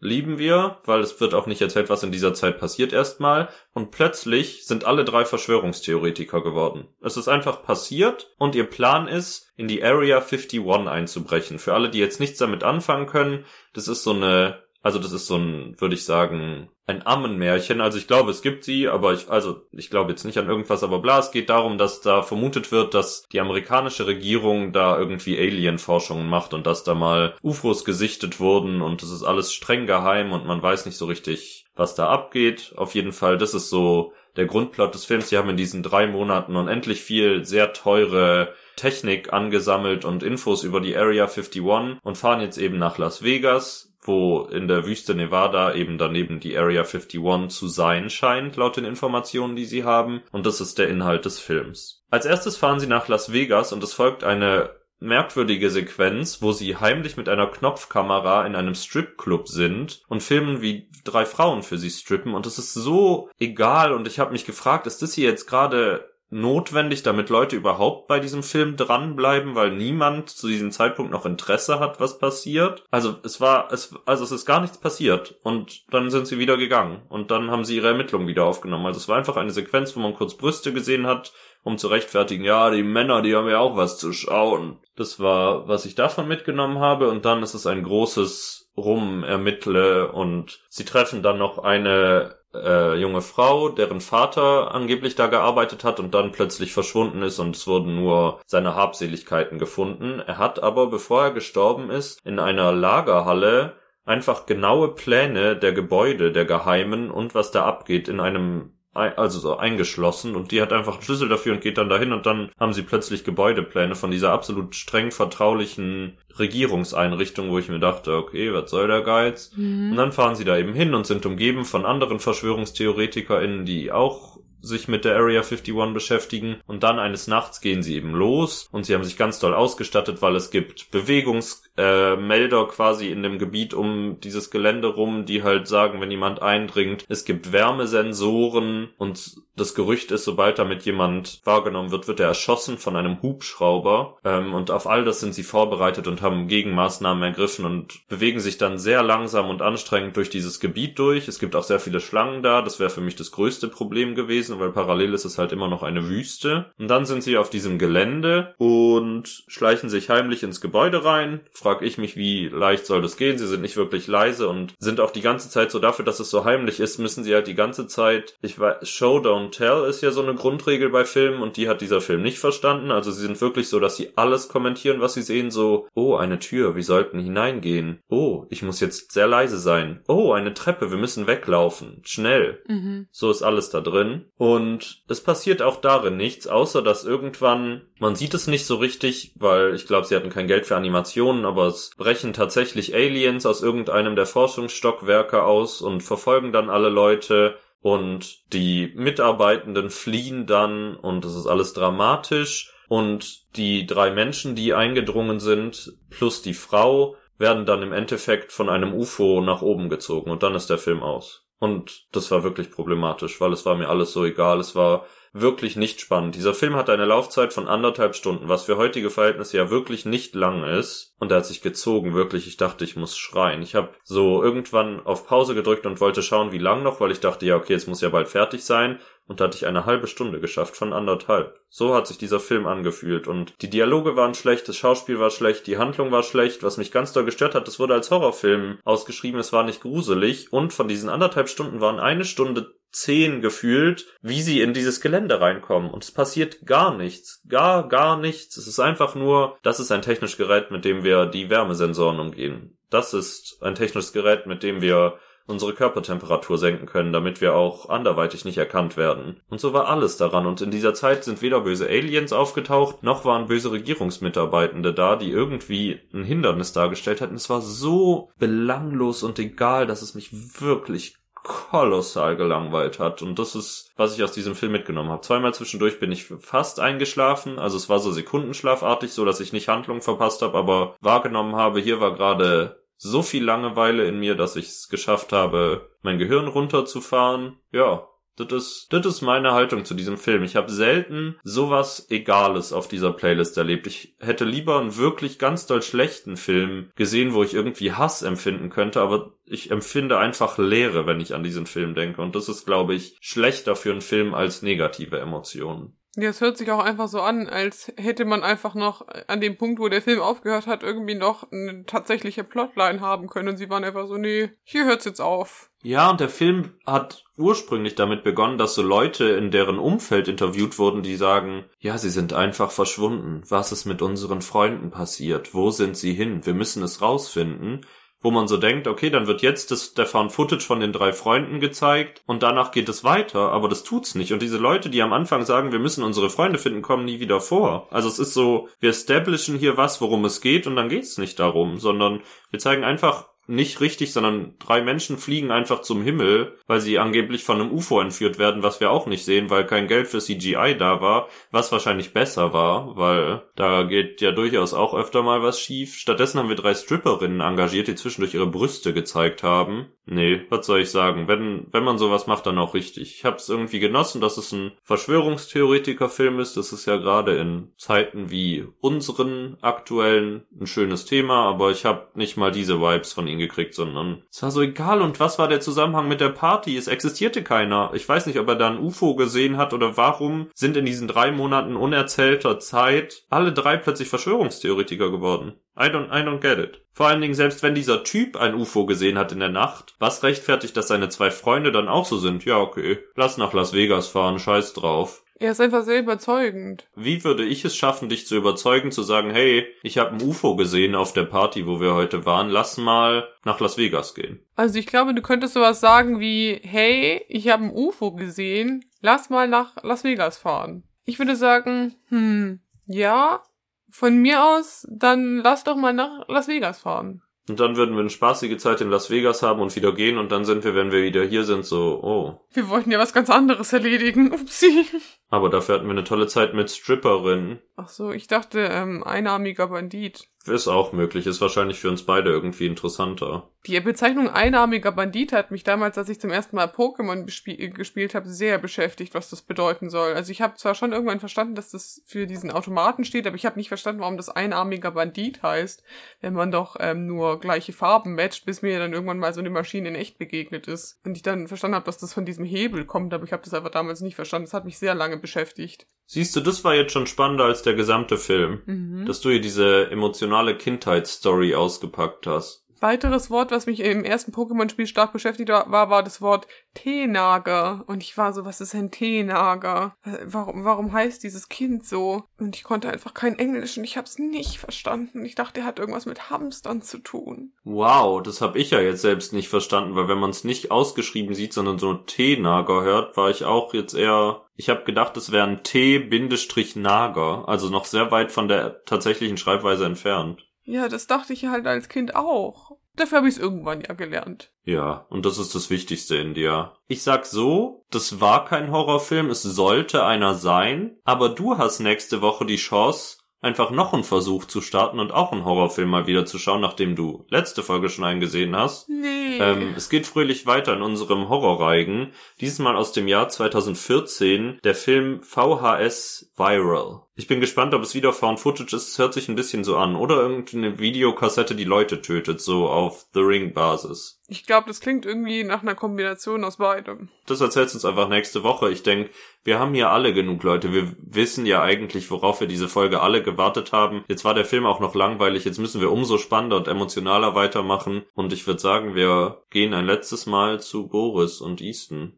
Lieben wir, weil es wird auch nicht erzählt, was in dieser Zeit passiert erstmal. Und plötzlich sind alle drei Verschwörungstheoretiker geworden. Es ist einfach passiert und ihr Plan ist, in die Area 51 einzubrechen. Für alle, die jetzt nichts damit anfangen können, das ist so eine also das ist so ein, würde ich sagen, ein Ammenmärchen. Also ich glaube, es gibt sie, aber ich, also ich glaube jetzt nicht an irgendwas, aber bla, es geht darum, dass da vermutet wird, dass die amerikanische Regierung da irgendwie Alien-Forschungen macht und dass da mal UFOs gesichtet wurden und das ist alles streng geheim und man weiß nicht so richtig, was da abgeht. Auf jeden Fall, das ist so der Grundplot des Films. Sie haben in diesen drei Monaten unendlich viel sehr teure Technik angesammelt und Infos über die Area 51 und fahren jetzt eben nach Las Vegas wo in der Wüste Nevada eben daneben die Area 51 zu sein scheint, laut den Informationen, die sie haben. Und das ist der Inhalt des Films. Als erstes fahren sie nach Las Vegas und es folgt eine merkwürdige Sequenz, wo sie heimlich mit einer Knopfkamera in einem Stripclub sind und filmen, wie drei Frauen für sie strippen und es ist so egal und ich habe mich gefragt, ist das hier jetzt gerade notwendig, damit Leute überhaupt bei diesem Film dranbleiben, weil niemand zu diesem Zeitpunkt noch Interesse hat, was passiert. Also es war, es, also es ist gar nichts passiert und dann sind sie wieder gegangen und dann haben sie ihre Ermittlungen wieder aufgenommen. Also es war einfach eine Sequenz, wo man kurz Brüste gesehen hat, um zu rechtfertigen, ja, die Männer, die haben ja auch was zu schauen. Das war, was ich davon mitgenommen habe und dann ist es ein großes Rum ermittle und sie treffen dann noch eine äh, junge Frau, deren Vater angeblich da gearbeitet hat und dann plötzlich verschwunden ist und es wurden nur seine Habseligkeiten gefunden. Er hat aber, bevor er gestorben ist, in einer Lagerhalle einfach genaue Pläne der Gebäude, der Geheimen und was da abgeht in einem also so eingeschlossen und die hat einfach einen Schlüssel dafür und geht dann dahin und dann haben sie plötzlich Gebäudepläne von dieser absolut streng vertraulichen Regierungseinrichtung, wo ich mir dachte, okay, was soll der Geiz? Mhm. Und dann fahren sie da eben hin und sind umgeben von anderen VerschwörungstheoretikerInnen, die auch sich mit der Area 51 beschäftigen und dann eines Nachts gehen sie eben los und sie haben sich ganz doll ausgestattet, weil es gibt Bewegungs äh, Melder quasi in dem Gebiet um dieses Gelände rum, die halt sagen, wenn jemand eindringt. Es gibt Wärmesensoren und das Gerücht ist, sobald damit jemand wahrgenommen wird, wird er erschossen von einem Hubschrauber. Ähm, und auf all das sind sie vorbereitet und haben Gegenmaßnahmen ergriffen und bewegen sich dann sehr langsam und anstrengend durch dieses Gebiet durch. Es gibt auch sehr viele Schlangen da. Das wäre für mich das größte Problem gewesen, weil parallel ist es halt immer noch eine Wüste. Und dann sind sie auf diesem Gelände und schleichen sich heimlich ins Gebäude rein, frage ich mich, wie leicht soll das gehen? Sie sind nicht wirklich leise und sind auch die ganze Zeit so dafür, dass es so heimlich ist, müssen sie halt die ganze Zeit, ich weiß, Show, don't tell ist ja so eine Grundregel bei Filmen und die hat dieser Film nicht verstanden. Also sie sind wirklich so, dass sie alles kommentieren, was sie sehen, so, oh, eine Tür, wir sollten hineingehen. Oh, ich muss jetzt sehr leise sein. Oh, eine Treppe, wir müssen weglaufen. Schnell. Mhm. So ist alles da drin. Und es passiert auch darin nichts, außer dass irgendwann, man sieht es nicht so richtig, weil ich glaube, sie hatten kein Geld für Animationen, aber es brechen tatsächlich Aliens aus irgendeinem der Forschungsstockwerke aus und verfolgen dann alle Leute und die Mitarbeitenden fliehen dann und es ist alles dramatisch und die drei Menschen, die eingedrungen sind, plus die Frau, werden dann im Endeffekt von einem UFO nach oben gezogen und dann ist der Film aus. Und das war wirklich problematisch, weil es war mir alles so egal. Es war wirklich nicht spannend. Dieser Film hat eine Laufzeit von anderthalb Stunden, was für heutige Verhältnisse ja wirklich nicht lang ist. Und er hat sich gezogen, wirklich. Ich dachte, ich muss schreien. Ich habe so irgendwann auf Pause gedrückt und wollte schauen, wie lang noch, weil ich dachte, ja, okay, jetzt muss ja bald fertig sein. Und da hatte ich eine halbe Stunde geschafft von anderthalb. So hat sich dieser Film angefühlt. Und die Dialoge waren schlecht, das Schauspiel war schlecht, die Handlung war schlecht. Was mich ganz doll gestört hat, es wurde als Horrorfilm ausgeschrieben, es war nicht gruselig. Und von diesen anderthalb Stunden waren eine Stunde zehn gefühlt, wie sie in dieses Gelände reinkommen. Und es passiert gar nichts. Gar, gar nichts. Es ist einfach nur, das ist ein technisches Gerät, mit dem wir die Wärmesensoren umgehen. Das ist ein technisches Gerät, mit dem wir unsere Körpertemperatur senken können, damit wir auch anderweitig nicht erkannt werden. Und so war alles daran. Und in dieser Zeit sind weder böse Aliens aufgetaucht, noch waren böse Regierungsmitarbeitende da, die irgendwie ein Hindernis dargestellt hatten. Es war so belanglos und egal, dass es mich wirklich kolossal gelangweilt hat. Und das ist, was ich aus diesem Film mitgenommen habe. Zweimal zwischendurch bin ich fast eingeschlafen. Also es war so sekundenschlafartig, so dass ich nicht Handlung verpasst habe, aber wahrgenommen habe, hier war gerade so viel Langeweile in mir, dass ich es geschafft habe, mein Gehirn runterzufahren. Ja, das ist, das ist meine Haltung zu diesem Film. Ich habe selten sowas Egales auf dieser Playlist erlebt. Ich hätte lieber einen wirklich ganz doll schlechten Film gesehen, wo ich irgendwie Hass empfinden könnte, aber ich empfinde einfach Leere, wenn ich an diesen Film denke. Und das ist, glaube ich, schlechter für einen Film als negative Emotionen. Ja, es hört sich auch einfach so an, als hätte man einfach noch an dem Punkt, wo der Film aufgehört hat, irgendwie noch eine tatsächliche Plotline haben können. Und sie waren einfach so, nee, hier hört's jetzt auf. Ja, und der Film hat ursprünglich damit begonnen, dass so Leute in deren Umfeld interviewt wurden, die sagen, ja, sie sind einfach verschwunden. Was ist mit unseren Freunden passiert? Wo sind sie hin? Wir müssen es rausfinden wo man so denkt, okay, dann wird jetzt das, der Found Footage von den drei Freunden gezeigt und danach geht es weiter, aber das tut's nicht. Und diese Leute, die am Anfang sagen, wir müssen unsere Freunde finden, kommen nie wieder vor. Also es ist so, wir establishen hier was, worum es geht und dann geht's nicht darum, sondern wir zeigen einfach nicht richtig, sondern drei Menschen fliegen einfach zum Himmel, weil sie angeblich von einem UFO entführt werden, was wir auch nicht sehen, weil kein Geld für CGI da war, was wahrscheinlich besser war, weil da geht ja durchaus auch öfter mal was schief. Stattdessen haben wir drei Stripperinnen engagiert, die zwischendurch ihre Brüste gezeigt haben. Nee, was soll ich sagen? Wenn, wenn man sowas macht, dann auch richtig. Ich hab's irgendwie genossen, dass es ein Verschwörungstheoretiker-Film ist. Das ist ja gerade in Zeiten wie unseren aktuellen ein schönes Thema, aber ich habe nicht mal diese Vibes von ihm gekriegt, sondern es war so egal. Und was war der Zusammenhang mit der Party? Es existierte keiner. Ich weiß nicht, ob er da ein UFO gesehen hat oder warum sind in diesen drei Monaten unerzählter Zeit alle drei plötzlich Verschwörungstheoretiker geworden. I don't, I don't get it. Vor allen Dingen, selbst wenn dieser Typ ein UFO gesehen hat in der Nacht, was rechtfertigt, dass seine zwei Freunde dann auch so sind? Ja, okay. Lass nach Las Vegas fahren, scheiß drauf. Er ist einfach sehr überzeugend. Wie würde ich es schaffen, dich zu überzeugen, zu sagen, hey, ich habe ein UFO gesehen auf der Party, wo wir heute waren, lass mal nach Las Vegas gehen. Also ich glaube, du könntest sowas sagen wie, hey, ich habe ein UFO gesehen, lass mal nach Las Vegas fahren. Ich würde sagen, hm, ja, von mir aus, dann lass doch mal nach Las Vegas fahren. Und dann würden wir eine spaßige Zeit in Las Vegas haben und wieder gehen und dann sind wir, wenn wir wieder hier sind, so, oh. Wir wollten ja was ganz anderes erledigen. Upsi. Aber dafür hatten wir eine tolle Zeit mit Stripperinnen. Ach so, ich dachte, ähm, einarmiger Bandit. Ist auch möglich, ist wahrscheinlich für uns beide irgendwie interessanter. Die Bezeichnung einarmiger Bandit hat mich damals, als ich zum ersten Mal Pokémon gespielt habe, sehr beschäftigt, was das bedeuten soll. Also ich habe zwar schon irgendwann verstanden, dass das für diesen Automaten steht, aber ich habe nicht verstanden, warum das einarmiger Bandit heißt, wenn man doch ähm, nur gleiche Farben matcht, bis mir dann irgendwann mal so eine Maschine in echt begegnet ist. Und ich dann verstanden habe, dass das von diesem Hebel kommt, aber ich habe das einfach damals nicht verstanden. Das hat mich sehr lange beschäftigt. Siehst du, das war jetzt schon spannender als der gesamte Film. Mhm. Dass du hier diese emotionale emotionale Kindheitsstory ausgepackt hast. Weiteres Wort, was mich im ersten Pokémon-Spiel stark beschäftigt war, war das Wort Teenager. Und ich war so, was ist ein Teenager? Warum, warum heißt dieses Kind so? Und ich konnte einfach kein Englisch und ich habe es nicht verstanden. Ich dachte, er hat irgendwas mit Hamstern zu tun. Wow, das habe ich ja jetzt selbst nicht verstanden, weil wenn man es nicht ausgeschrieben sieht, sondern so Teenager hört, war ich auch jetzt eher ich habe gedacht, es wäre ein T-Nager, also noch sehr weit von der tatsächlichen Schreibweise entfernt. Ja, das dachte ich halt als Kind auch. Dafür habe ich es irgendwann ja gelernt. Ja, und das ist das Wichtigste in dir. Ich sag so, das war kein Horrorfilm, es sollte einer sein, aber du hast nächste Woche die Chance, einfach noch einen Versuch zu starten und auch einen Horrorfilm mal wieder zu schauen, nachdem du letzte Folge schon einen gesehen hast. Nee. Ähm, es geht fröhlich weiter in unserem Horrorreigen. Dieses Mal aus dem Jahr 2014, der Film VHS Viral. Ich bin gespannt, ob es wieder Found Footage ist. Es hört sich ein bisschen so an. Oder irgendeine Videokassette, die Leute tötet, so auf The Ring Basis. Ich glaube, das klingt irgendwie nach einer Kombination aus beidem. Das erzählst du uns einfach nächste Woche. Ich denke, wir haben hier alle genug Leute. Wir wissen ja eigentlich, worauf wir diese Folge alle gewartet haben. Jetzt war der Film auch noch langweilig. Jetzt müssen wir umso spannender und emotionaler weitermachen. Und ich würde sagen, wir gehen ein letztes Mal zu Boris und Easton.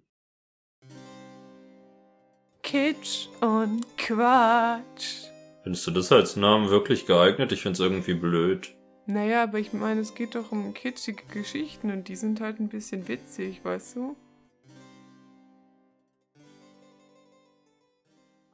Kitsch und Quatsch. Findest du das als Namen wirklich geeignet? Ich find's irgendwie blöd. Naja, aber ich meine, es geht doch um kitschige Geschichten und die sind halt ein bisschen witzig, weißt du?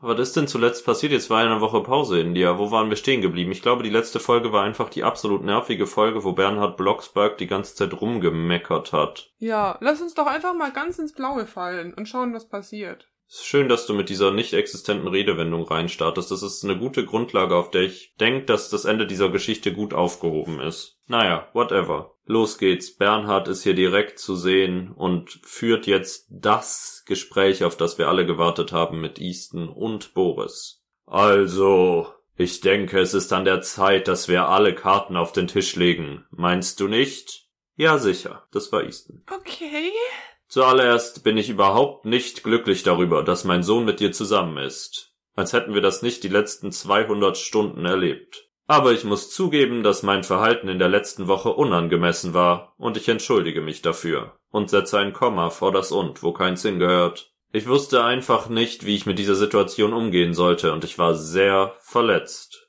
Was ist denn zuletzt passiert? Jetzt war eine Woche Pause in dir. Wo waren wir stehen geblieben? Ich glaube, die letzte Folge war einfach die absolut nervige Folge, wo Bernhard Blocksberg die ganze Zeit rumgemeckert hat. Ja, lass uns doch einfach mal ganz ins Blaue fallen und schauen, was passiert. Schön, dass du mit dieser nicht existenten Redewendung reinstartest. Das ist eine gute Grundlage, auf der ich denke, dass das Ende dieser Geschichte gut aufgehoben ist. Naja, whatever. Los geht's. Bernhard ist hier direkt zu sehen und führt jetzt das Gespräch, auf das wir alle gewartet haben mit Easton und Boris. Also, ich denke, es ist an der Zeit, dass wir alle Karten auf den Tisch legen. Meinst du nicht? Ja, sicher. Das war Easton. Okay. Zuallererst bin ich überhaupt nicht glücklich darüber, dass mein Sohn mit dir zusammen ist. Als hätten wir das nicht die letzten 200 Stunden erlebt. Aber ich muss zugeben, dass mein Verhalten in der letzten Woche unangemessen war, und ich entschuldige mich dafür und setze ein Komma vor das und, wo kein Sinn gehört. Ich wusste einfach nicht, wie ich mit dieser Situation umgehen sollte, und ich war sehr verletzt.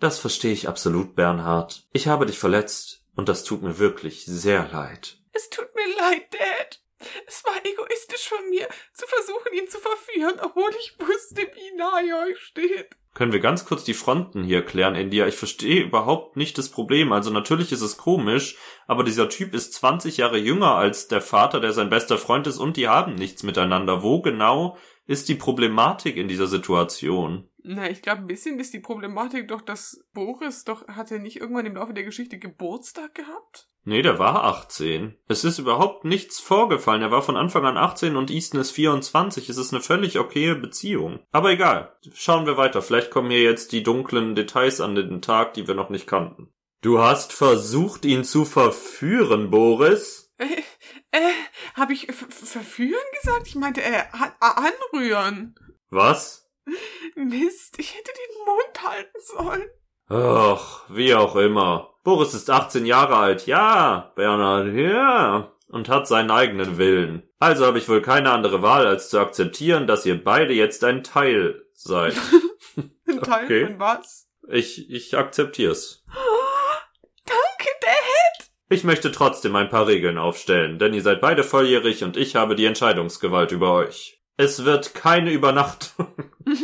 Das verstehe ich absolut, Bernhard. Ich habe dich verletzt, und das tut mir wirklich sehr leid. Es tut mir leid, Dad. Es war egoistisch von mir, zu versuchen, ihn zu verführen, obwohl ich wusste, wie nah ihr euch steht. Können wir ganz kurz die Fronten hier klären, India? Ich verstehe überhaupt nicht das Problem. Also natürlich ist es komisch, aber dieser Typ ist 20 Jahre jünger als der Vater, der sein bester Freund ist, und die haben nichts miteinander. Wo genau ist die Problematik in dieser Situation? Na, ich glaube, ein bisschen ist die Problematik doch, dass Boris doch, hat er nicht irgendwann im Laufe der Geschichte Geburtstag gehabt? Nee, der war 18. Es ist überhaupt nichts vorgefallen. Er war von Anfang an 18 und Easton ist 24. Es ist eine völlig okaye Beziehung. Aber egal. Schauen wir weiter. Vielleicht kommen hier jetzt die dunklen Details an den Tag, die wir noch nicht kannten. Du hast versucht, ihn zu verführen, Boris? Äh, äh, hab ich verführen gesagt? Ich meinte, äh, anrühren. Was? Mist, ich hätte den Mund halten sollen. Ach, wie auch immer. Boris ist 18 Jahre alt, ja, Bernhard, ja, und hat seinen eigenen Willen. Also habe ich wohl keine andere Wahl, als zu akzeptieren, dass ihr beide jetzt ein Teil seid. ein Teil okay. von was? Ich, ich akzeptier's. danke, Dad! Ich möchte trotzdem ein paar Regeln aufstellen, denn ihr seid beide volljährig und ich habe die Entscheidungsgewalt über euch. Es wird keine Übernachtung.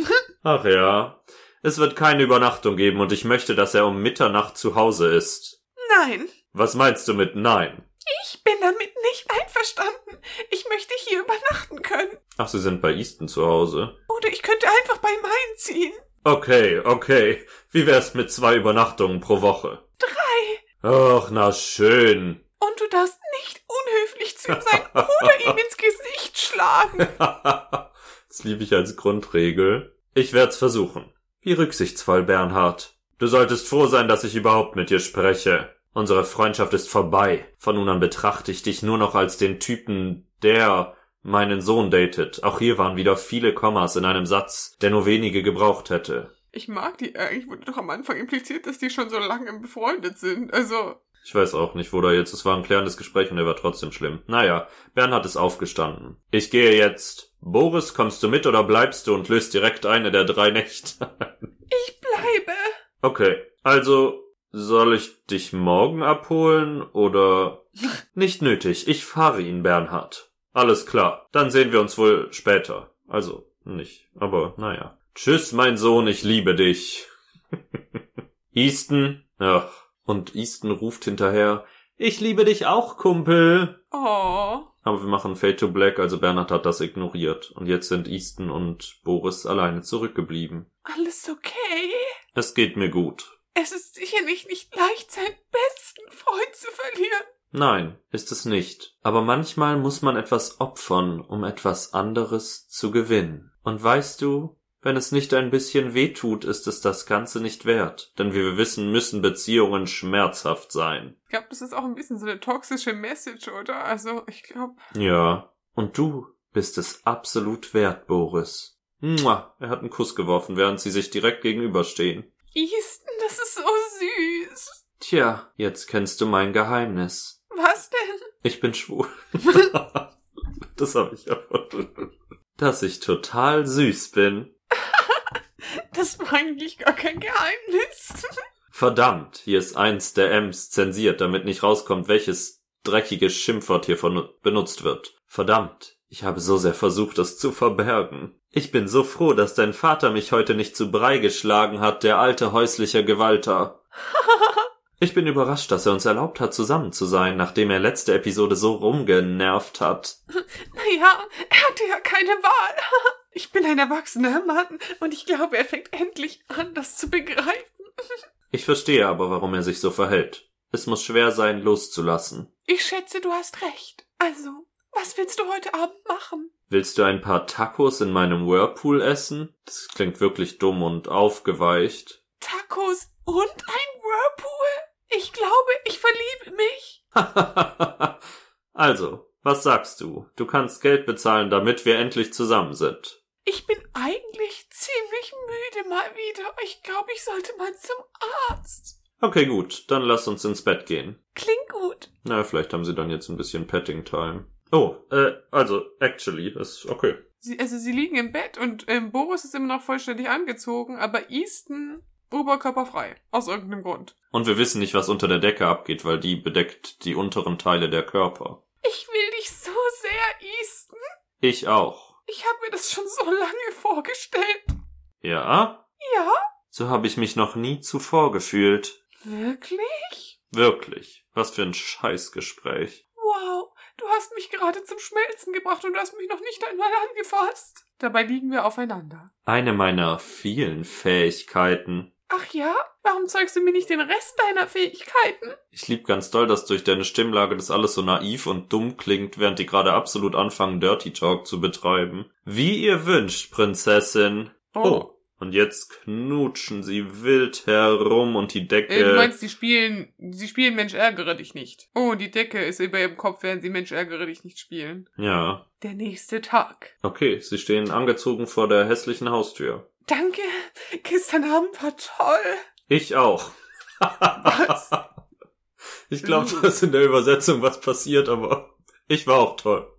Ach ja. Es wird keine Übernachtung geben und ich möchte, dass er um Mitternacht zu Hause ist. Nein. Was meinst du mit nein? Ich bin damit nicht einverstanden. Ich möchte hier übernachten können. Ach, Sie sind bei Easton zu Hause. Oder ich könnte einfach bei ihm einziehen. Okay, okay. Wie wär's mit zwei Übernachtungen pro Woche? Drei. Ach, na schön. Und du darfst nicht unhöflich zu ihm sein oder ihm ins Gesicht schlagen. das liebe ich als Grundregel. Ich werd's versuchen. Wie rücksichtsvoll, Bernhard. Du solltest froh sein, dass ich überhaupt mit dir spreche. Unsere Freundschaft ist vorbei. Von nun an betrachte ich dich nur noch als den Typen, der meinen Sohn datet. Auch hier waren wieder viele Kommas in einem Satz, der nur wenige gebraucht hätte. Ich mag die eigentlich. Wurde doch am Anfang impliziert, dass die schon so lange befreundet sind. Also, Ich weiß auch nicht, wo da jetzt, es war ein klärendes Gespräch und er war trotzdem schlimm. Naja, Bernhard ist aufgestanden. Ich gehe jetzt. Boris, kommst du mit oder bleibst du und löst direkt eine der drei Nächte? ich bleibe. okay, also, soll ich dich morgen abholen oder? Nicht nötig, ich fahre ihn, Bernhard. Alles klar, dann sehen wir uns wohl später. Also, nicht, aber naja. Tschüss, mein Sohn, ich liebe dich. Easton, ach, und Easton ruft hinterher, ich liebe dich auch, Kumpel. Oh. Aber wir machen Fade to Black, also Bernhard hat das ignoriert. Und jetzt sind Easton und Boris alleine zurückgeblieben. Alles okay? Es geht mir gut. Es ist sicherlich nicht leicht, seinen besten Freund zu verlieren. Nein, ist es nicht. Aber manchmal muss man etwas opfern, um etwas anderes zu gewinnen. Und weißt du, wenn es nicht ein bisschen weh tut, ist es das Ganze nicht wert. Denn wie wir wissen, müssen Beziehungen schmerzhaft sein. Ich glaube, das ist auch ein bisschen so eine toxische Message, oder? Also, ich glaube. Ja. Und du bist es absolut wert, Boris. Mua. Er hat einen Kuss geworfen, während sie sich direkt gegenüberstehen. Easton, das ist so süß. Tja, jetzt kennst du mein Geheimnis. Was denn? Ich bin schwul. das habe ich erfunden. Dass ich total süß bin. Das war eigentlich gar kein Geheimnis. Verdammt, hier ist eins der M's zensiert, damit nicht rauskommt, welches dreckige Schimpfwort hier von benutzt wird. Verdammt, ich habe so sehr versucht, es zu verbergen. Ich bin so froh, dass dein Vater mich heute nicht zu Brei geschlagen hat, der alte häusliche Gewalter. Ich bin überrascht, dass er uns erlaubt hat, zusammen zu sein, nachdem er letzte Episode so rumgenervt hat. naja, er hatte ja keine Wahl. Ich bin ein erwachsener Mann und ich glaube, er fängt endlich an, das zu begreifen. Ich verstehe aber, warum er sich so verhält. Es muss schwer sein, loszulassen. Ich schätze, du hast recht. Also, was willst du heute Abend machen? Willst du ein paar Tacos in meinem Whirlpool essen? Das klingt wirklich dumm und aufgeweicht. Tacos und ein Whirlpool? Ich glaube, ich verliebe mich. also, was sagst du? Du kannst Geld bezahlen, damit wir endlich zusammen sind. Ich bin eigentlich ziemlich müde mal wieder. Ich glaube, ich sollte mal zum Arzt. Okay, gut, dann lass uns ins Bett gehen. Klingt gut. Na, vielleicht haben sie dann jetzt ein bisschen Petting Time. Oh, äh, also, actually, ist okay. Sie, also sie liegen im Bett und ähm, Boris ist immer noch vollständig angezogen, aber Easton oberkörperfrei. Aus irgendeinem Grund. Und wir wissen nicht, was unter der Decke abgeht, weil die bedeckt die unteren Teile der Körper. Ich will dich so sehr, Easton. Ich auch. Ich habe mir das schon so lange vorgestellt. Ja? Ja? So habe ich mich noch nie zuvor gefühlt. Wirklich? Wirklich. Was für ein Scheißgespräch. Wow, du hast mich gerade zum Schmelzen gebracht und du hast mich noch nicht einmal angefasst. Dabei liegen wir aufeinander. Eine meiner vielen Fähigkeiten. Ach ja? Warum zeigst du mir nicht den Rest deiner Fähigkeiten? Ich lieb ganz doll, dass durch deine Stimmlage das alles so naiv und dumm klingt, während die gerade absolut anfangen, Dirty Talk zu betreiben. Wie ihr wünscht, Prinzessin. Oh. Und jetzt knutschen sie wild herum und die Decke. Äh, du meinst, sie spielen, sie spielen Mensch ärgere dich nicht. Oh, die Decke ist über ihrem Kopf, während sie Mensch ärgere dich nicht spielen. Ja. Der nächste Tag. Okay, sie stehen angezogen vor der hässlichen Haustür. Danke. Gestern Abend war toll. Ich auch. Was? ich glaube, dass in der Übersetzung was passiert, aber ich war auch toll.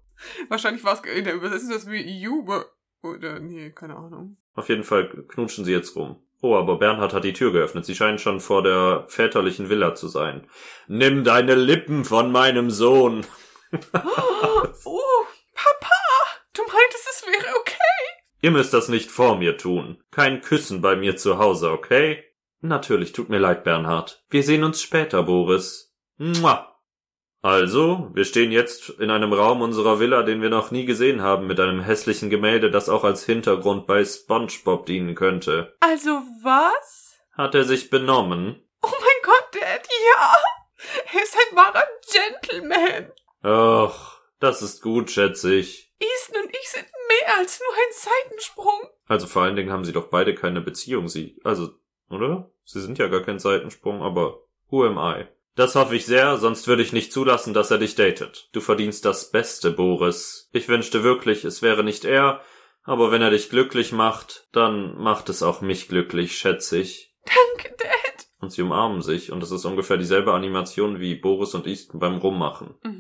Wahrscheinlich war es in der Übersetzung das wie Jube. Oder, nee, keine Ahnung. Auf jeden Fall knutschen sie jetzt rum. Oh, aber Bernhard hat die Tür geöffnet. Sie scheinen schon vor der väterlichen Villa zu sein. Nimm deine Lippen von meinem Sohn. oh, Papa! Du meintest, es wäre okay. Ihr müsst das nicht vor mir tun. Kein Küssen bei mir zu Hause, okay? Natürlich, tut mir leid, Bernhard. Wir sehen uns später, Boris. Mua. Also, wir stehen jetzt in einem Raum unserer Villa, den wir noch nie gesehen haben, mit einem hässlichen Gemälde, das auch als Hintergrund bei SpongeBob dienen könnte. Also was? Hat er sich benommen? Oh mein Gott, Dad, ja! Er ist ein wahrer Gentleman. Ach, das ist gut, schätze ich. Easton und ich sind mehr als nur ein Seitensprung. Also vor allen Dingen haben sie doch beide keine Beziehung, sie, also, oder? Sie sind ja gar kein Seitensprung, aber who am I? Das hoffe ich sehr, sonst würde ich nicht zulassen, dass er dich datet. Du verdienst das Beste, Boris. Ich wünschte wirklich, es wäre nicht er, Aber wenn er dich glücklich macht, dann macht es auch mich glücklich, schätze ich. Danke, Dad. Und sie umarmen sich und es ist ungefähr dieselbe Animation wie Boris und Easton beim Rummachen. Mhm.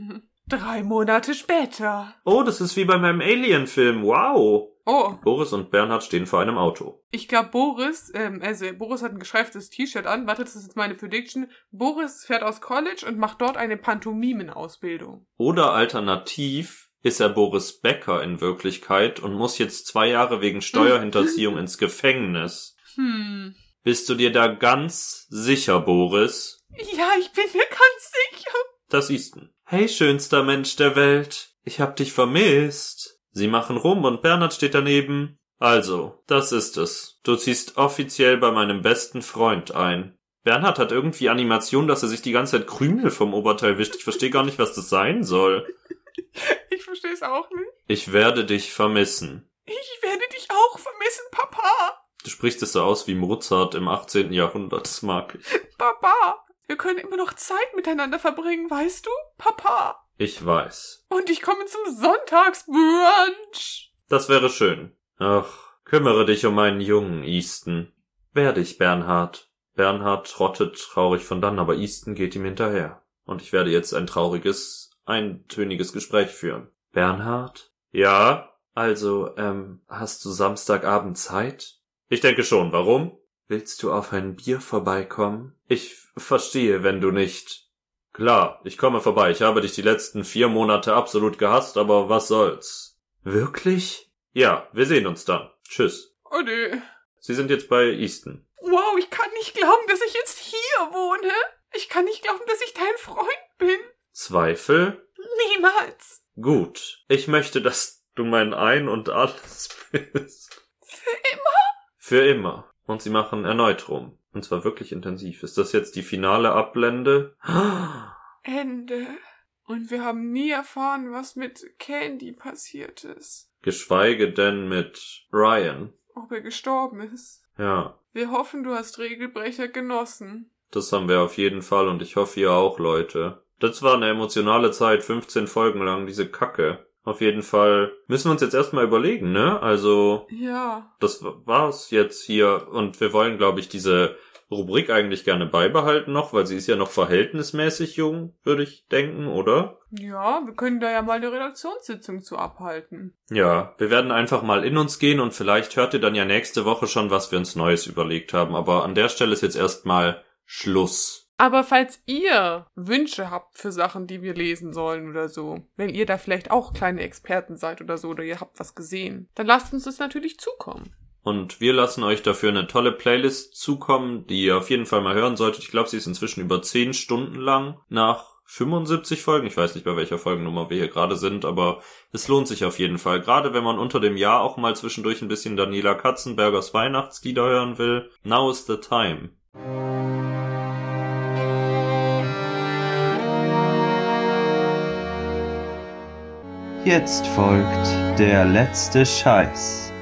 Drei Monate später. Oh, das ist wie bei meinem Alien-Film. Wow. Oh, Boris und Bernhard stehen vor einem Auto. ich glaube, Boris, ähm, also Boris hat ein geschreiftes T-Shirt an. Warte, das ist jetzt meine Prediction. Boris fährt aus College und macht dort eine Pantomimenausbildung. Oder alternativ ist er Boris Becker in Wirklichkeit und muss jetzt zwei Jahre wegen Steuerhinterziehung ins Gefängnis. Hm. Bist du dir da ganz sicher, Boris? Ja, ich bin mir ganz sicher. Das Easton. Hey, schönster Mensch der Welt. Ich hab dich vermisst. Sie machen rum und Bernhard steht daneben. Also, das ist es. Du ziehst offiziell bei meinem besten Freund ein. Bernhard hat irgendwie Animation, dass er sich die ganze Zeit Krümel vom Oberteil wischt. Ich verstehe gar nicht, was das sein soll. Ich verstehe es auch nicht. Ich werde dich vermissen. Ich werde dich auch vermissen, Papa. Du sprichst es so aus wie Mozart im 18. Jahrhundert. Das mag ich. Papa. Wir können immer noch Zeit miteinander verbringen, weißt du? Papa. Ich weiß. Und ich komme zum Sonntagsbrunch. Das wäre schön. Ach, kümmere dich um meinen Jungen, Easton. Werde ich, Bernhard. Bernhard trottet traurig von dann, aber Easton geht ihm hinterher. Und ich werde jetzt ein trauriges, eintöniges Gespräch führen. Bernhard? Ja? Also, ähm, hast du Samstagabend Zeit? Ich denke schon. Warum? Willst du auf ein Bier vorbeikommen? Ich verstehe, wenn du nicht. Klar, ich komme vorbei. Ich habe dich die letzten vier Monate absolut gehasst, aber was soll's? Wirklich? Ja, wir sehen uns dann. Tschüss. Oh nee. Sie sind jetzt bei Easton. Wow, ich kann nicht glauben, dass ich jetzt hier wohne. Ich kann nicht glauben, dass ich dein Freund bin. Zweifel? Niemals. Gut. Ich möchte, dass du mein Ein und alles bist. Für immer. Für immer. Und sie machen erneut rum. Und zwar wirklich intensiv. Ist das jetzt die finale Ablende? Ende. Und wir haben nie erfahren, was mit Candy passiert ist. Geschweige denn mit Ryan. Ob er gestorben ist. Ja, Wir hoffen, du hast Regelbrecher genossen. das haben wir auf jeden Fall und ich hoffe ihr auch, Leute. Das war eine emotionale Zeit, 15 Folgen lang, diese Kacke. Auf jeden Fall müssen wir uns jetzt erstmal überlegen, ne? Also, Ja. das war's jetzt hier und wir wollen, glaube ich, diese Rubrik eigentlich gerne beibehalten noch, weil sie ist ja noch verhältnismäßig jung, würde ich denken, oder? Ja, wir können da ja mal eine Redaktionssitzung zu abhalten. Ja, wir werden einfach mal in uns gehen und vielleicht hört ihr dann ja nächste Woche schon, was wir uns Neues überlegt haben. Aber an der Stelle ist jetzt erstmal Schluss. Aber falls ihr Wünsche habt für Sachen, die wir lesen sollen oder so, wenn ihr da vielleicht auch kleine Experten seid oder so, oder ihr habt was gesehen, dann lasst uns das natürlich zukommen. Und wir lassen euch dafür eine tolle Playlist zukommen, die ihr auf jeden Fall mal hören solltet. Ich glaube, sie ist inzwischen über 10 Stunden lang nach 75 Folgen. Ich weiß nicht, bei welcher Folgennummer wir hier gerade sind, aber es lohnt sich auf jeden Fall. Gerade wenn man unter dem Jahr auch mal zwischendurch ein bisschen Daniela Katzenbergers Weihnachtslieder hören will. Now is the time. Jetzt folgt der letzte Scheiß.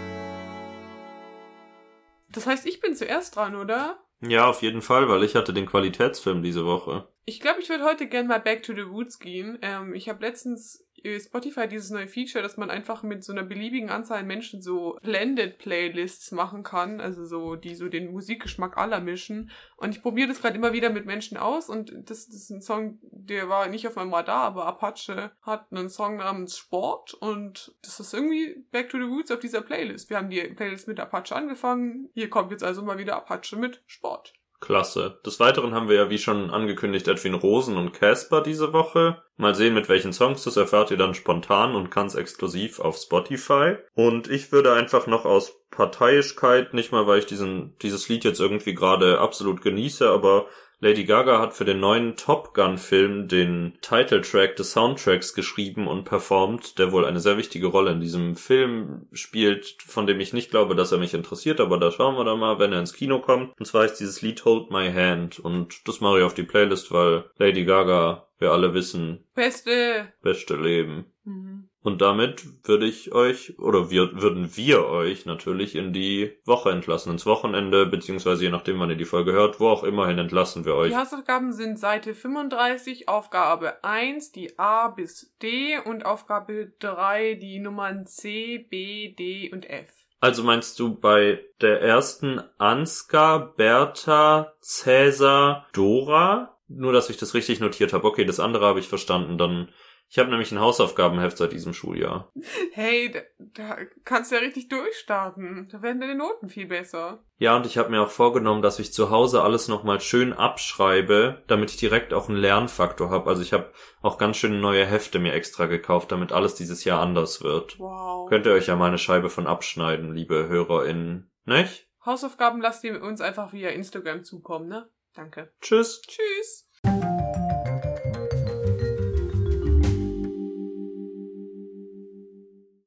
Das heißt, ich bin zuerst dran, oder? Ja, auf jeden Fall, weil ich hatte den Qualitätsfilm diese Woche. Ich glaube, ich würde heute gerne mal Back to the Roots gehen. Ähm, ich habe letztens Spotify dieses neue Feature, dass man einfach mit so einer beliebigen Anzahl an Menschen so Blended Playlists machen kann, also so die so den Musikgeschmack aller mischen. Und ich probiere das gerade immer wieder mit Menschen aus und das, das ist ein Song, der war nicht auf meinem Radar, aber Apache hat einen Song namens Sport und das ist irgendwie Back to the Roots auf dieser Playlist. Wir haben die Playlist mit Apache angefangen. Hier kommt jetzt also mal wieder Apache mit Sport. Klasse. Des Weiteren haben wir ja wie schon angekündigt Edwin Rosen und Casper diese Woche. Mal sehen, mit welchen Songs das erfahrt ihr dann spontan und ganz exklusiv auf Spotify. Und ich würde einfach noch aus Parteiischkeit, nicht mal weil ich diesen, dieses Lied jetzt irgendwie gerade absolut genieße, aber Lady Gaga hat für den neuen Top Gun Film den Titeltrack des Soundtracks geschrieben und performt, der wohl eine sehr wichtige Rolle in diesem Film spielt, von dem ich nicht glaube, dass er mich interessiert, aber da schauen wir dann mal, wenn er ins Kino kommt. Und zwar ist dieses Lied Hold My Hand und das mache ich auf die Playlist, weil Lady Gaga, wir alle wissen, Beste! beste Leben. Mhm. Und damit würde ich euch, oder wir, würden wir euch natürlich in die Woche entlassen, ins Wochenende, beziehungsweise je nachdem, wann ihr die Folge hört, wo auch immerhin entlassen wir euch. Die Hausaufgaben sind Seite 35, Aufgabe 1, die A bis D und Aufgabe 3, die Nummern C, B, D und F. Also meinst du bei der ersten Ansgar, Bertha, Cäsar, Dora? Nur, dass ich das richtig notiert habe. Okay, das andere habe ich verstanden. Dann ich habe nämlich ein Hausaufgabenheft seit diesem Schuljahr. Hey, da, da kannst du ja richtig durchstarten. Da werden deine Noten viel besser. Ja, und ich habe mir auch vorgenommen, dass ich zu Hause alles nochmal schön abschreibe, damit ich direkt auch einen Lernfaktor habe. Also ich habe auch ganz schön neue Hefte mir extra gekauft, damit alles dieses Jahr anders wird. Wow. Könnt ihr euch ja mal eine Scheibe von abschneiden, liebe HörerInnen, nicht? Hausaufgaben lasst ihr uns einfach via Instagram zukommen, ne? Danke. Tschüss. Tschüss.